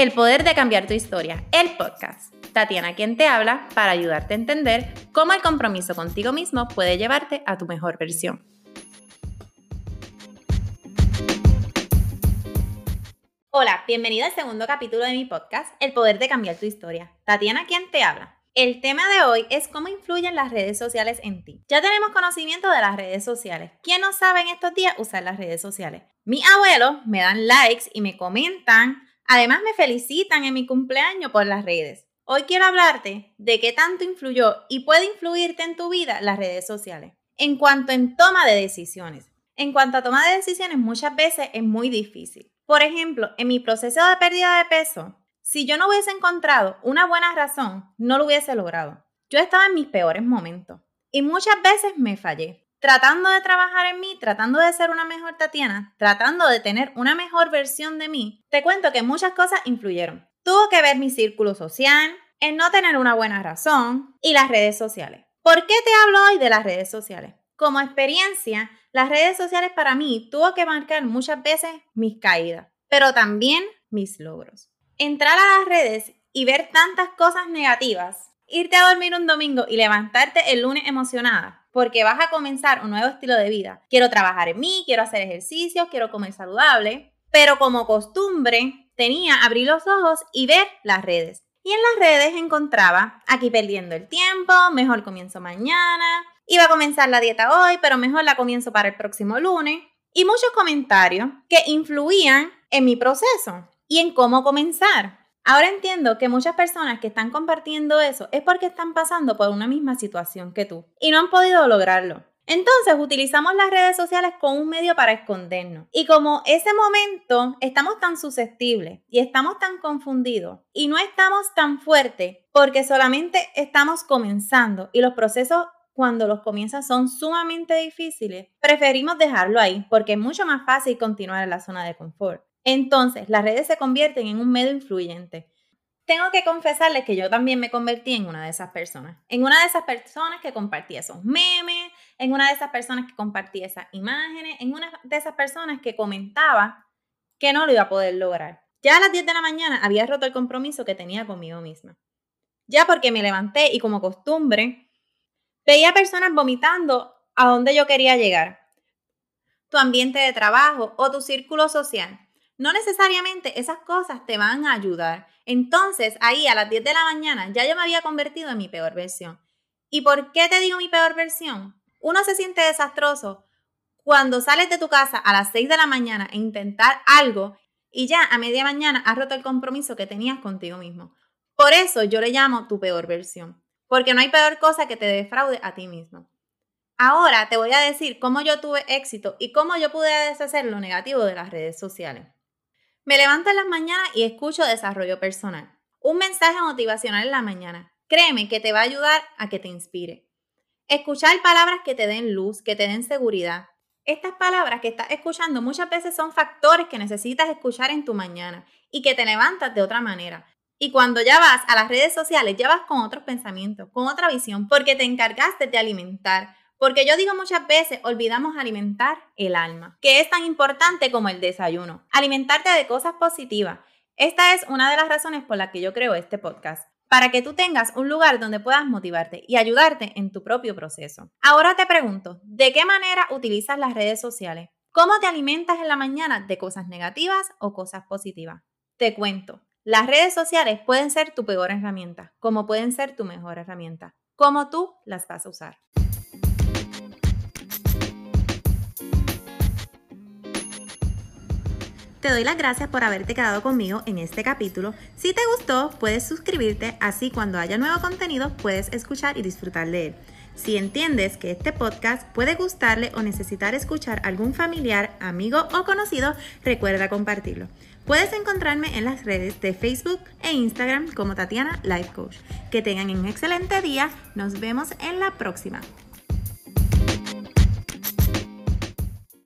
El poder de cambiar tu historia, el podcast. Tatiana quien te habla para ayudarte a entender cómo el compromiso contigo mismo puede llevarte a tu mejor versión. Hola, bienvenida al segundo capítulo de mi podcast, El poder de cambiar tu historia. Tatiana quien te habla. El tema de hoy es cómo influyen las redes sociales en ti. Ya tenemos conocimiento de las redes sociales. ¿Quién no sabe en estos días usar las redes sociales? Mis abuelos me dan likes y me comentan. Además me felicitan en mi cumpleaños por las redes. Hoy quiero hablarte de qué tanto influyó y puede influirte en tu vida las redes sociales. En cuanto en toma de decisiones. En cuanto a toma de decisiones, muchas veces es muy difícil. Por ejemplo, en mi proceso de pérdida de peso, si yo no hubiese encontrado una buena razón, no lo hubiese logrado. Yo estaba en mis peores momentos y muchas veces me fallé. Tratando de trabajar en mí, tratando de ser una mejor Tatiana, tratando de tener una mejor versión de mí, te cuento que muchas cosas influyeron. Tuvo que ver mi círculo social, el no tener una buena razón y las redes sociales. ¿Por qué te hablo hoy de las redes sociales? Como experiencia, las redes sociales para mí tuvo que marcar muchas veces mis caídas, pero también mis logros entrar a las redes y ver tantas cosas negativas, irte a dormir un domingo y levantarte el lunes emocionada porque vas a comenzar un nuevo estilo de vida. Quiero trabajar en mí, quiero hacer ejercicio, quiero comer saludable, pero como costumbre tenía abrir los ojos y ver las redes. Y en las redes encontraba aquí perdiendo el tiempo, mejor comienzo mañana, iba a comenzar la dieta hoy, pero mejor la comienzo para el próximo lunes. Y muchos comentarios que influían en mi proceso y en cómo comenzar. Ahora entiendo que muchas personas que están compartiendo eso es porque están pasando por una misma situación que tú y no han podido lograrlo. Entonces utilizamos las redes sociales como un medio para escondernos. Y como ese momento estamos tan susceptibles y estamos tan confundidos y no estamos tan fuertes porque solamente estamos comenzando y los procesos cuando los comienzas son sumamente difíciles, preferimos dejarlo ahí porque es mucho más fácil continuar en la zona de confort. Entonces, las redes se convierten en un medio influyente. Tengo que confesarles que yo también me convertí en una de esas personas. En una de esas personas que compartía esos memes, en una de esas personas que compartía esas imágenes, en una de esas personas que comentaba que no lo iba a poder lograr. Ya a las 10 de la mañana había roto el compromiso que tenía conmigo misma. Ya porque me levanté y como costumbre, veía personas vomitando a donde yo quería llegar. Tu ambiente de trabajo o tu círculo social no necesariamente esas cosas te van a ayudar. Entonces, ahí a las 10 de la mañana ya yo me había convertido en mi peor versión. ¿Y por qué te digo mi peor versión? Uno se siente desastroso cuando sales de tu casa a las 6 de la mañana e intentar algo y ya a media mañana has roto el compromiso que tenías contigo mismo. Por eso yo le llamo tu peor versión, porque no hay peor cosa que te defraude a ti mismo. Ahora te voy a decir cómo yo tuve éxito y cómo yo pude deshacer lo negativo de las redes sociales. Me levanto en las mañanas y escucho desarrollo personal. Un mensaje motivacional en la mañana. Créeme que te va a ayudar a que te inspire. Escuchar palabras que te den luz, que te den seguridad. Estas palabras que estás escuchando muchas veces son factores que necesitas escuchar en tu mañana y que te levantas de otra manera. Y cuando ya vas a las redes sociales, ya vas con otros pensamientos, con otra visión, porque te encargaste de alimentar, porque yo digo muchas veces, olvidamos alimentar el alma, que es tan importante como el desayuno. Alimentarte de cosas positivas. Esta es una de las razones por las que yo creo este podcast, para que tú tengas un lugar donde puedas motivarte y ayudarte en tu propio proceso. Ahora te pregunto, ¿de qué manera utilizas las redes sociales? ¿Cómo te alimentas en la mañana de cosas negativas o cosas positivas? Te cuento, las redes sociales pueden ser tu peor herramienta, como pueden ser tu mejor herramienta, como tú las vas a usar. Te doy las gracias por haberte quedado conmigo en este capítulo. Si te gustó, puedes suscribirte, así cuando haya nuevo contenido puedes escuchar y disfrutar de él. Si entiendes que este podcast puede gustarle o necesitar escuchar algún familiar, amigo o conocido, recuerda compartirlo. Puedes encontrarme en las redes de Facebook e Instagram como Tatiana Life Coach. Que tengan un excelente día. Nos vemos en la próxima.